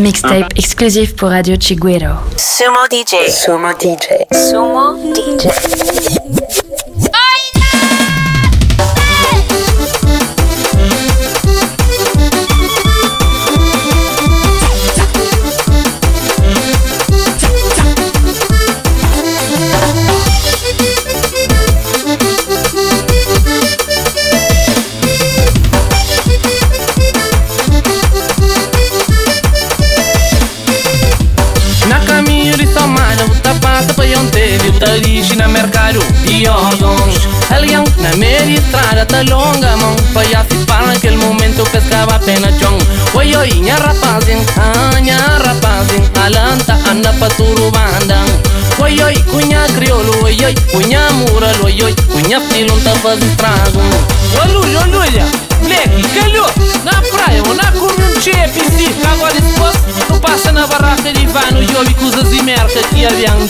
Mixtape exclusif pour Radio Chiguero. Sumo DJ. Sumo DJ. Sumo DJ. Longa longamón Voy a flipar en aquel momento que escava penachón Voy a iña rapazin, aña rapazin Alanta anda pa turubandang Voy a cuña criolo, voy a cuña mural Voy a cuña pilón tapas de trago. Olú, yo no ya, leque, calhou Na praia ou na cornuchia, pindi Agora depois, não passa na barraca de Ivano E ouve coisas de merda que havia um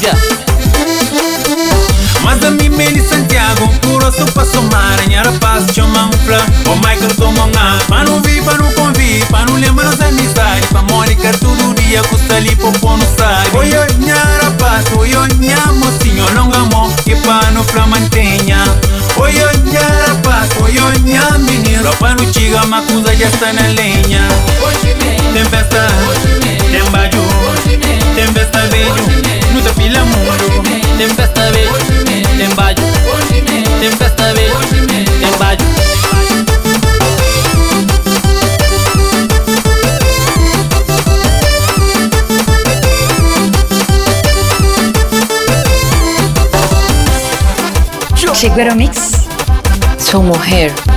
Mazami meni Santiago, puro su passo mare, nhara passo chamam flan. O Michael como A. pa não vi, pa não convi, pa não lembra as amizades, pa Mônica todo dia custa ali popô no sai. Oi, oi, nhara passo, oi, oi, nha mocinho, longa mo, que pa no flan mantenha. Oi, oi, nhara passo, oi, oi, nha menino, pa no chiga, macusa já está na lenha. Tem festa, tem bajo, tem festa beijo, no teu filha tem festa beijo. Chegueiro Mix, sou mulher.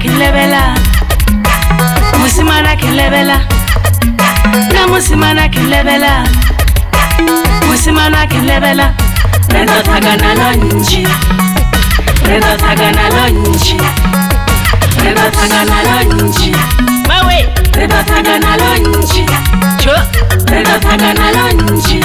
kilebela musimana kilebela na musimana kilebela musimana kilebela rendotaga nalo nji rendotaga nalo nji rendotaga nalo nji mawe rendotaga nalo nji cho rendotaga nalo nji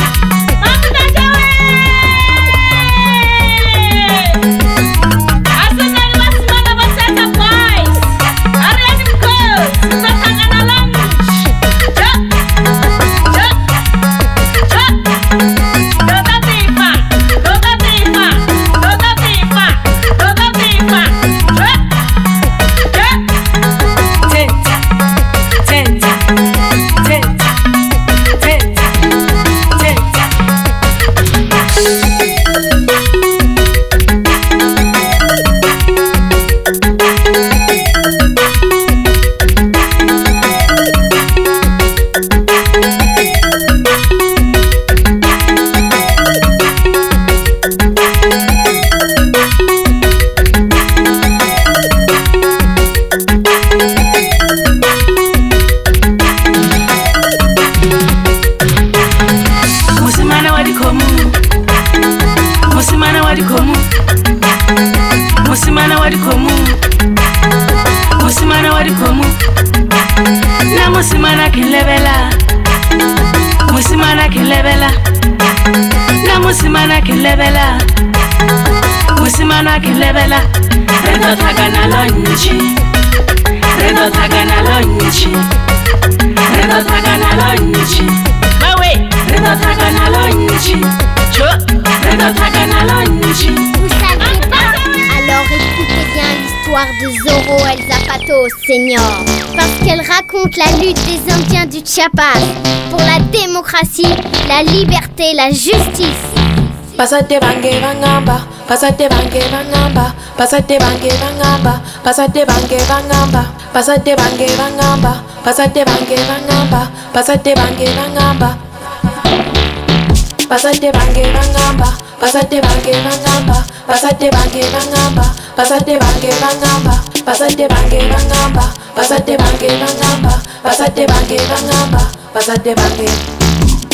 kilebela musimana kilebela na musimana kilebela musimana kilebela redo tagana lonji redo tagana lonji redo tagana lonji mawe. Redo tagana lonji jo redo tagana lonji alors écoutez bien l'histoire de Zorro El Zapato, Senior. Parce qu'elle raconte la lutte des Indiens du Chiapas pour la démocratie, la liberté, la justice. Pásate bangue bangamba, pásate bangue bangamba, pásate bangue bangamba, pásate bangue bangamba, pásate bangue bangamba, pásate bangue bangamba, pásate bangue bangamba. Pásate bangue bangamba, pásate bangue bangamba, pásate bangue bangamba. Pasate bange bangamba, pasate bange bangamba, pasate bange bangamba, pasate bange bangamba, pasate bange.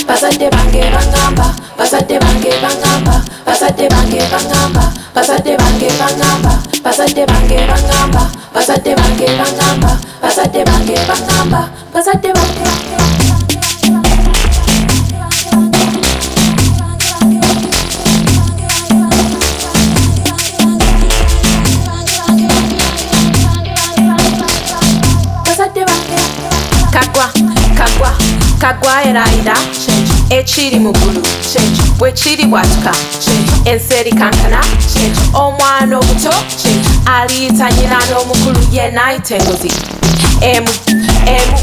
Pasate bange bangamba, pasate bange bangamba, pasate bange bangamba, pasate bange bangamba, pasate bange bangamba, pasate bange bangamba, pasate bange bangamba, pasate bange. Eraida ekiri mu ggulu bwe kiri bwatuka. Enseri kankana. Omwana obuto aliyita nyina n'omukulu yenna ayita engozi emu emu.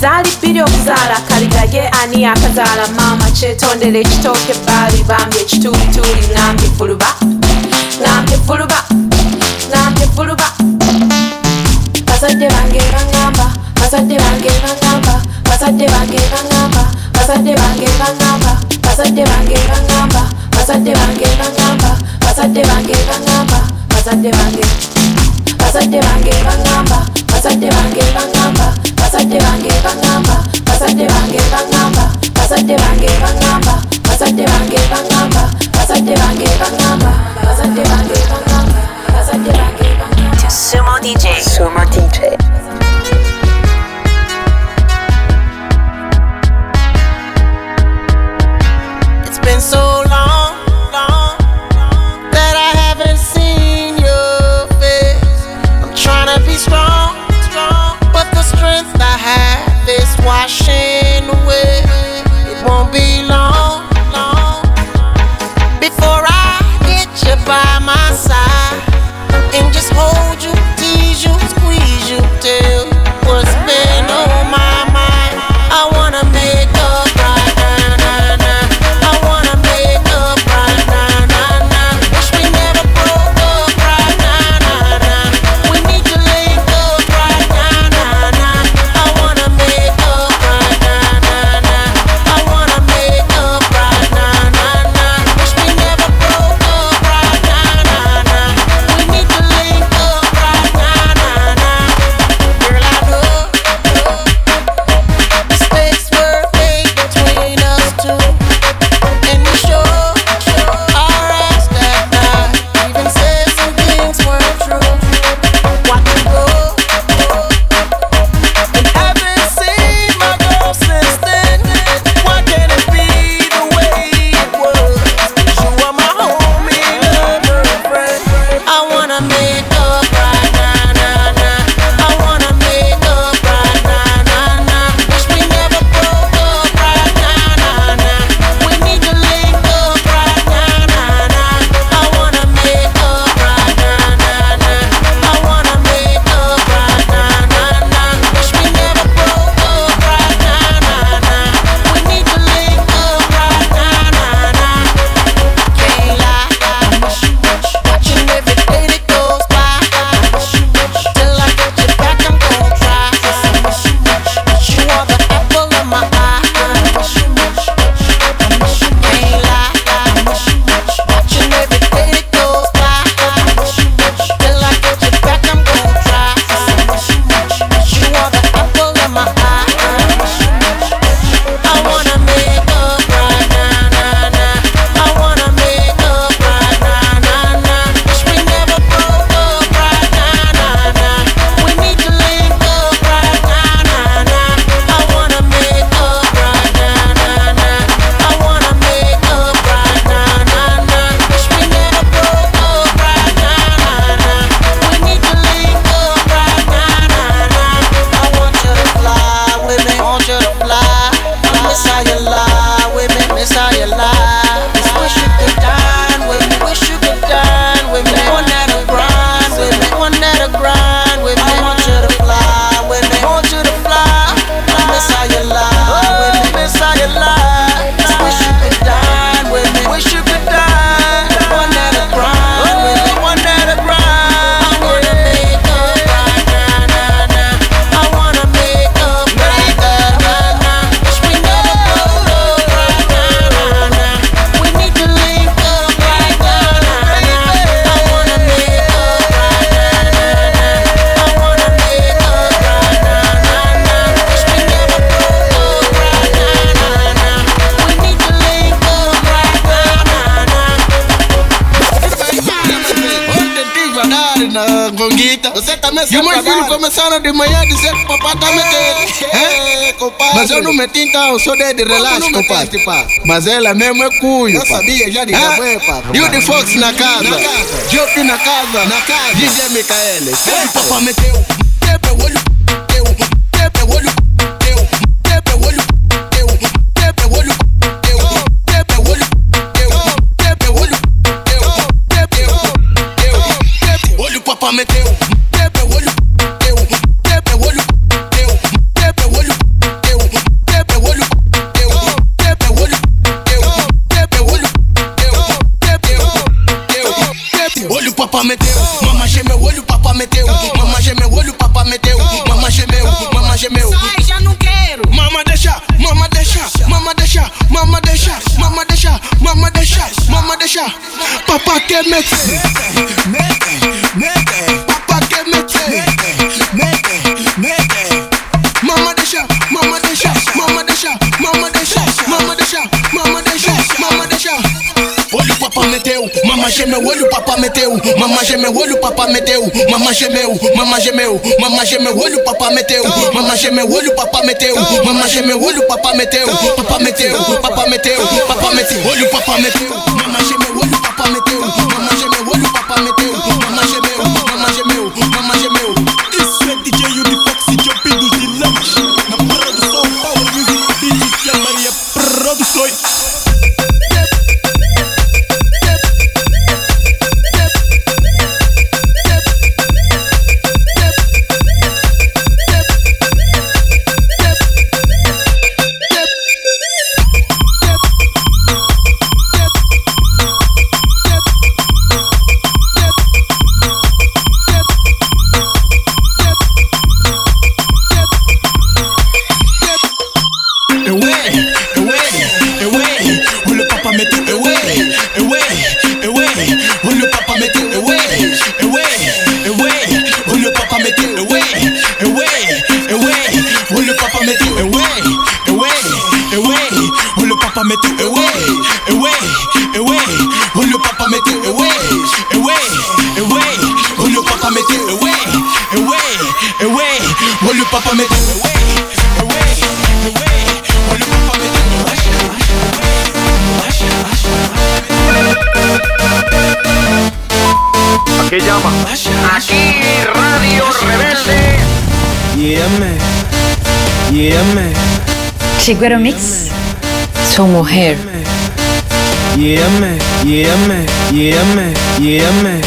Zaali bbiri okuzaala kaliga ye ani akazaala maama kyetondera ekitooke baali bambye ekitulituli ngambye fuluba ngambye fuluba ngambye fuluba bazadde bange bangamba bazadde bange bangamba bazadde bange bangamba bazadde bange bangamba bazadde bange bangamba bazadde bange bangamba bazadde bange bangamba bazadde bange bazadde bange bangamba bazadde bange bangamba bazadde bange bangamba bazadde bange bangamba bazadde bange bangamba bazadde bange bangamba bazadde bange bangamba bazadde bange bangamba bazadde bange bangamba Sumo DJ. Sumo DJ. So long, long that I haven't seen your face. I'm trying to be strong, strong, but the strength I have is washing away. It won't be long, long before I get you by na Gonguita. Você também sabe. E meus filhos começaram de manhã a dizer que o papai tá metendo. É, compadre. Mas eu não meti então, sou de relaxa, compadre. Mas ela mesmo é cunho. Eu sabia já de é? pá. E o de Fox na casa. Na casa. Jopi na casa. Na casa. DJ Micaele. O papai meteu. O olho. meteu. Teu olho, teu, teu olho, teu, teu olho, teu, teu olho, teu, teu olho, teu, teu olho, teu, teu, teu olho, papai meteu. Mamãe gemeu, olho, papai meteu. Mamãe gemeu, olho, papai meteu. Mamãe gemeu, mamãe gemeu. Sai, já não quero. Mamãe deixa, mamãe deixa, mamãe deixa, mamãe deixa, mamãe deixa, mamãe deixa, mamãe deixa. Papai quer meter. Mamãe gemeu, olho, papá meteu. Mamãe gemeu, olho, papá meteu. Mamãe gemeu, mamãe gemeu, mamãe gemeu, olho, papá meteu. Mamãe gemeu, olho, papá meteu. Mamãe gemeu, olho, papá meteu. Papá meteu, papá meteu, papá meteu, olho, papá meteu. Mamãe gemeu, Chiguero Mix. Su mujer. Yeah, me, yeah, me, yeah, me,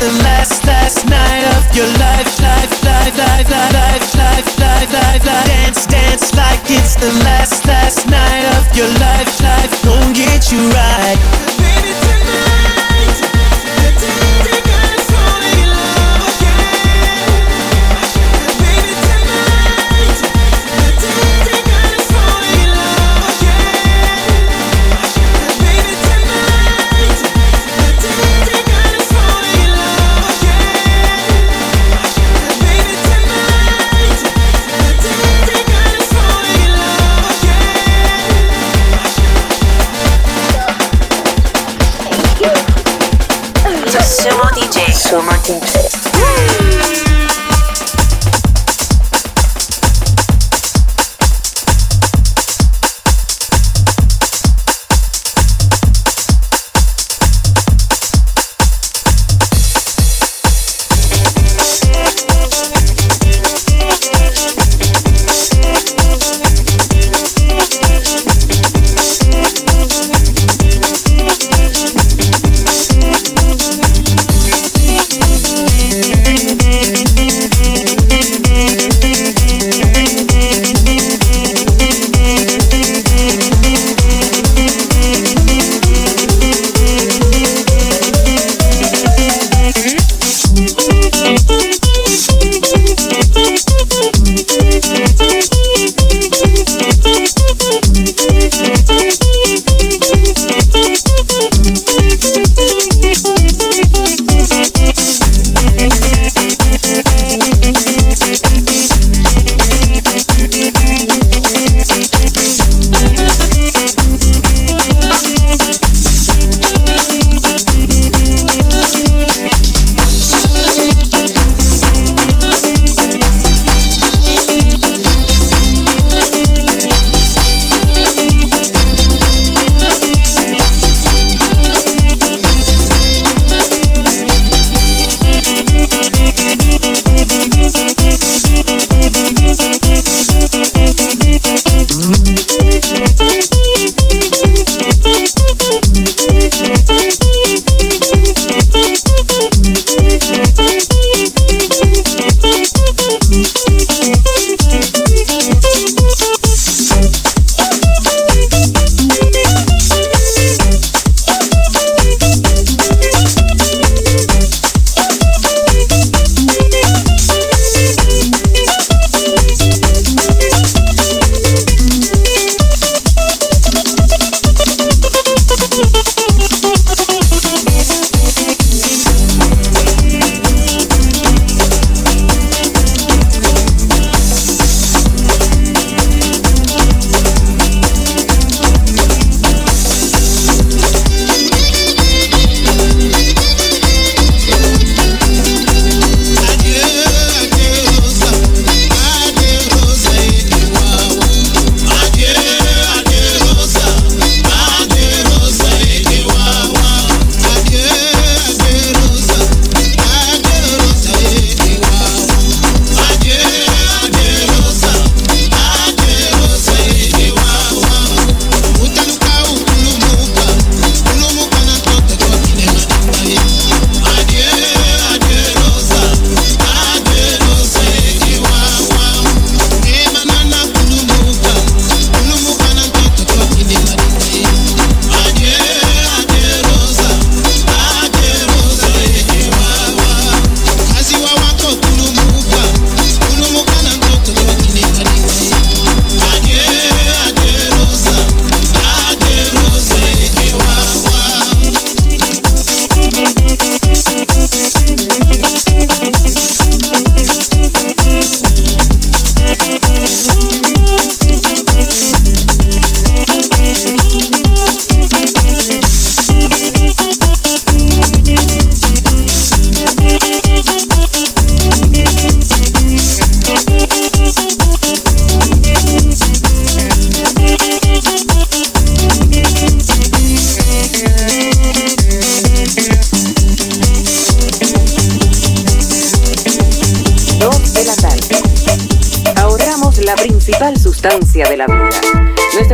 the last, last night of your life, life, life, life, life, life, life, life, life. Dance, dance like it's the last, last night of your life.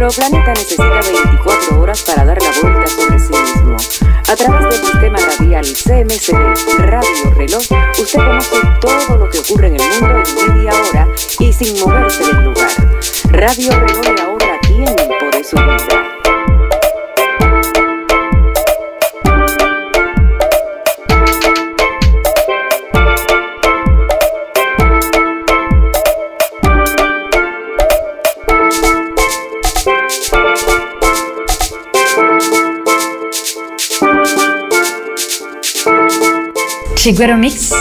Nuestro planeta necesita 24 horas para dar la vuelta sobre sí mismo. A través del sistema radial CMCD Radio Reloj, usted conoce todo lo que ocurre en el mundo en media hora y sin moverse Chiguero Mix.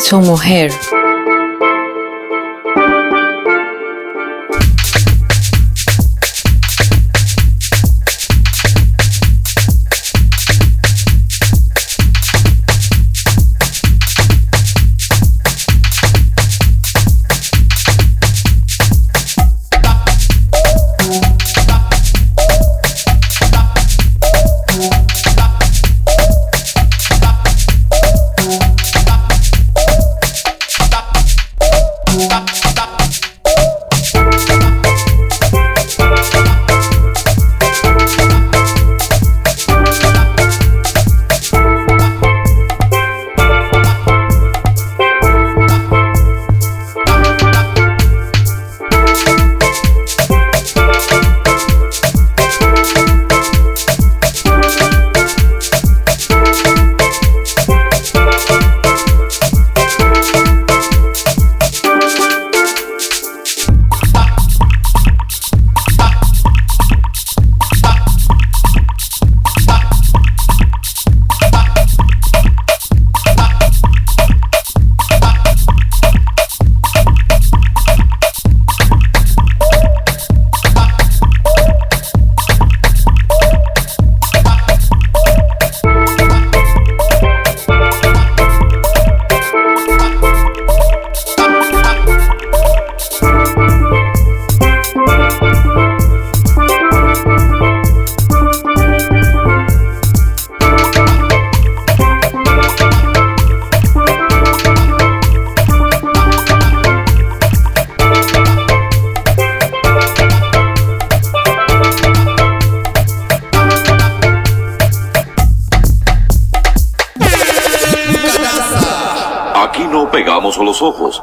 Su mujer. No pegamos los ojos.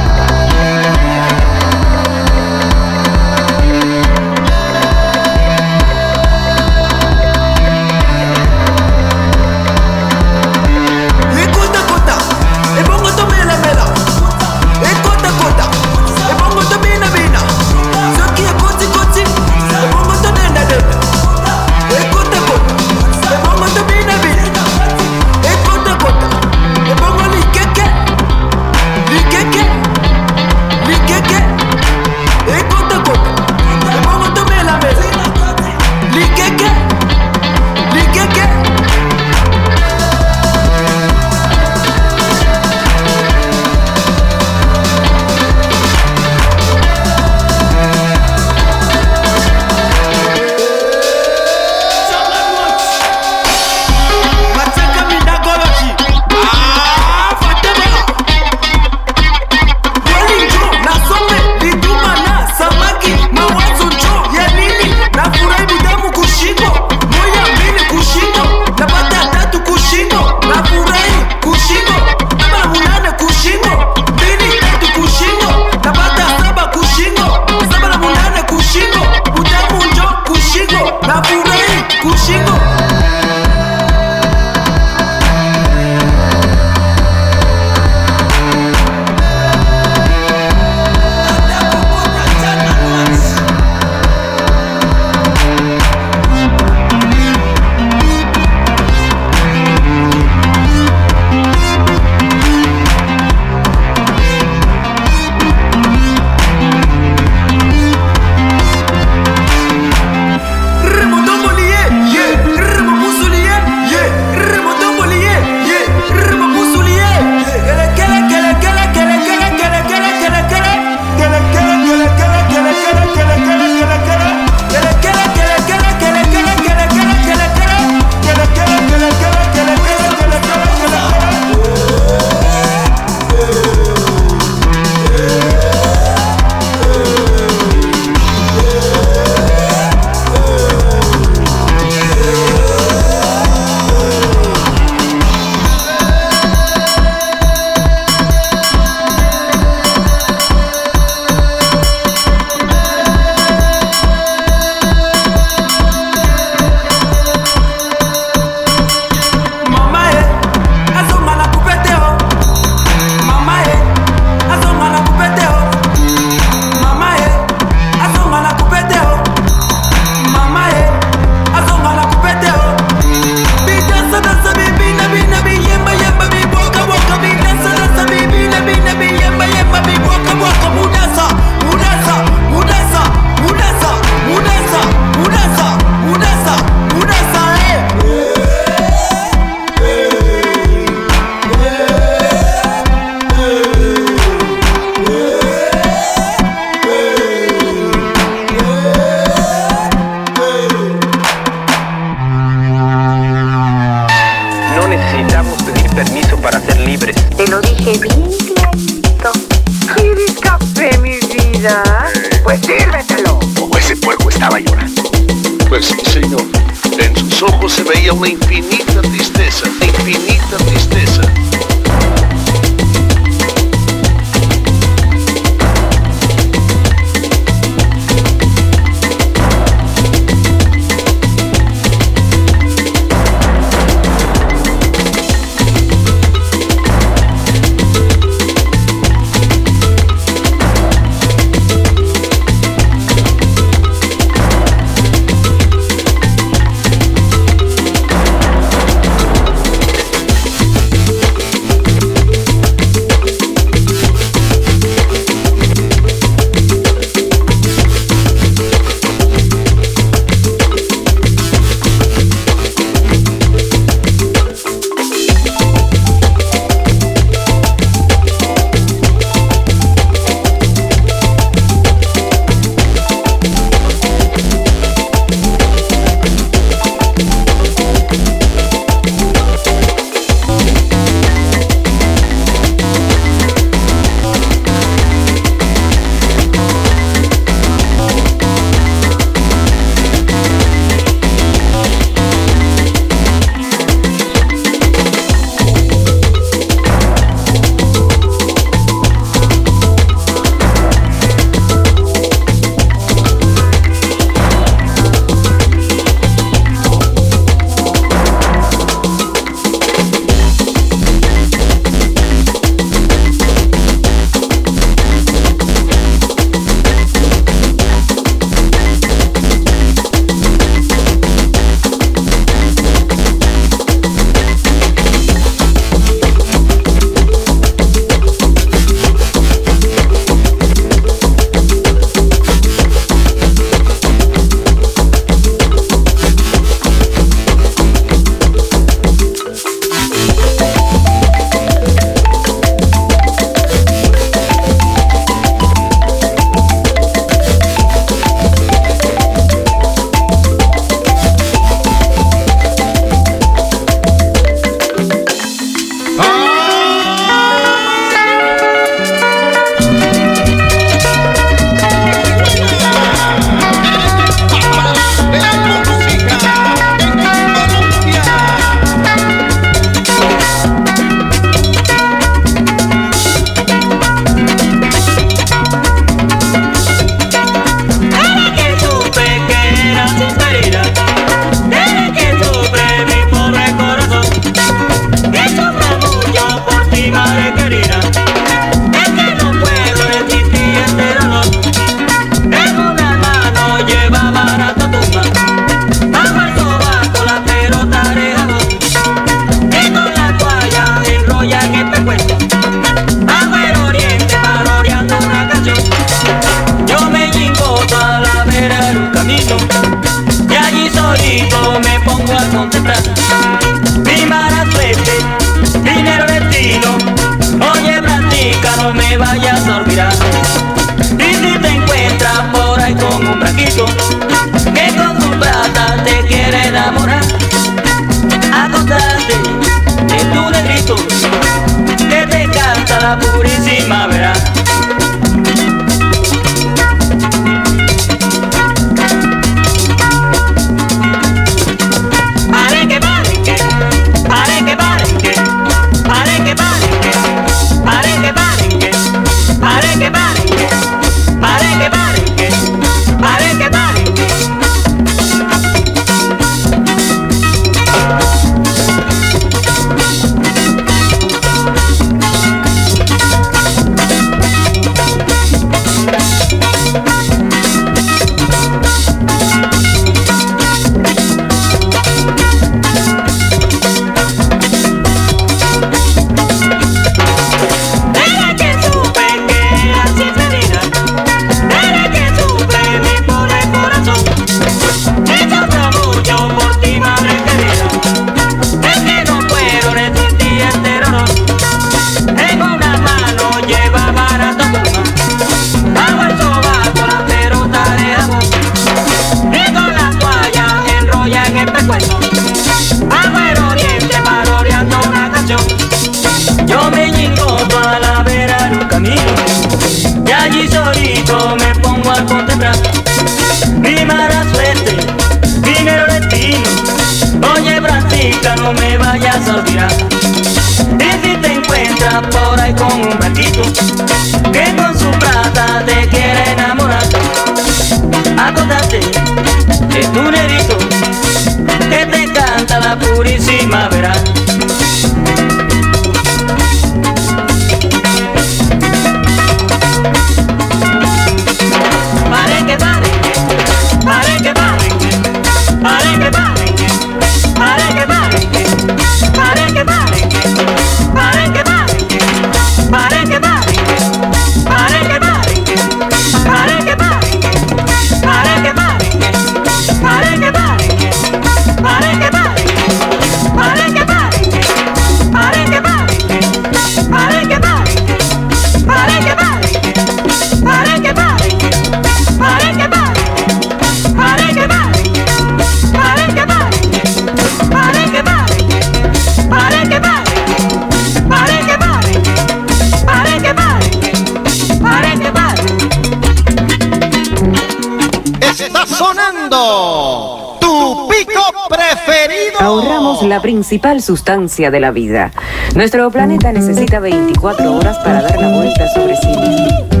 la principal sustancia de la vida. Nuestro planeta necesita 24 horas para dar la vuelta sobre sí mismo.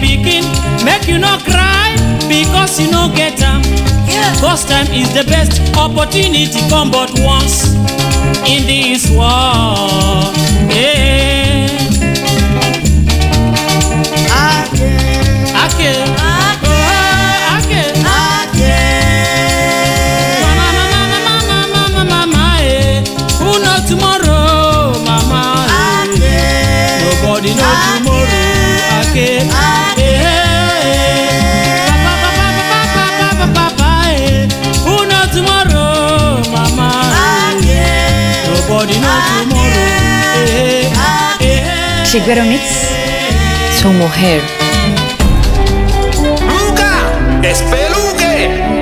pikin make you no cry because you no get am first time is the best opportunity come but once in this world yeah. Ake. Ake. Oh, oh, eh. tomorrow, mama. Eh. Nobody know tomorrow. Okay. Shigeru Mix. Su mujer. ¡Luca! ¡Despeluque!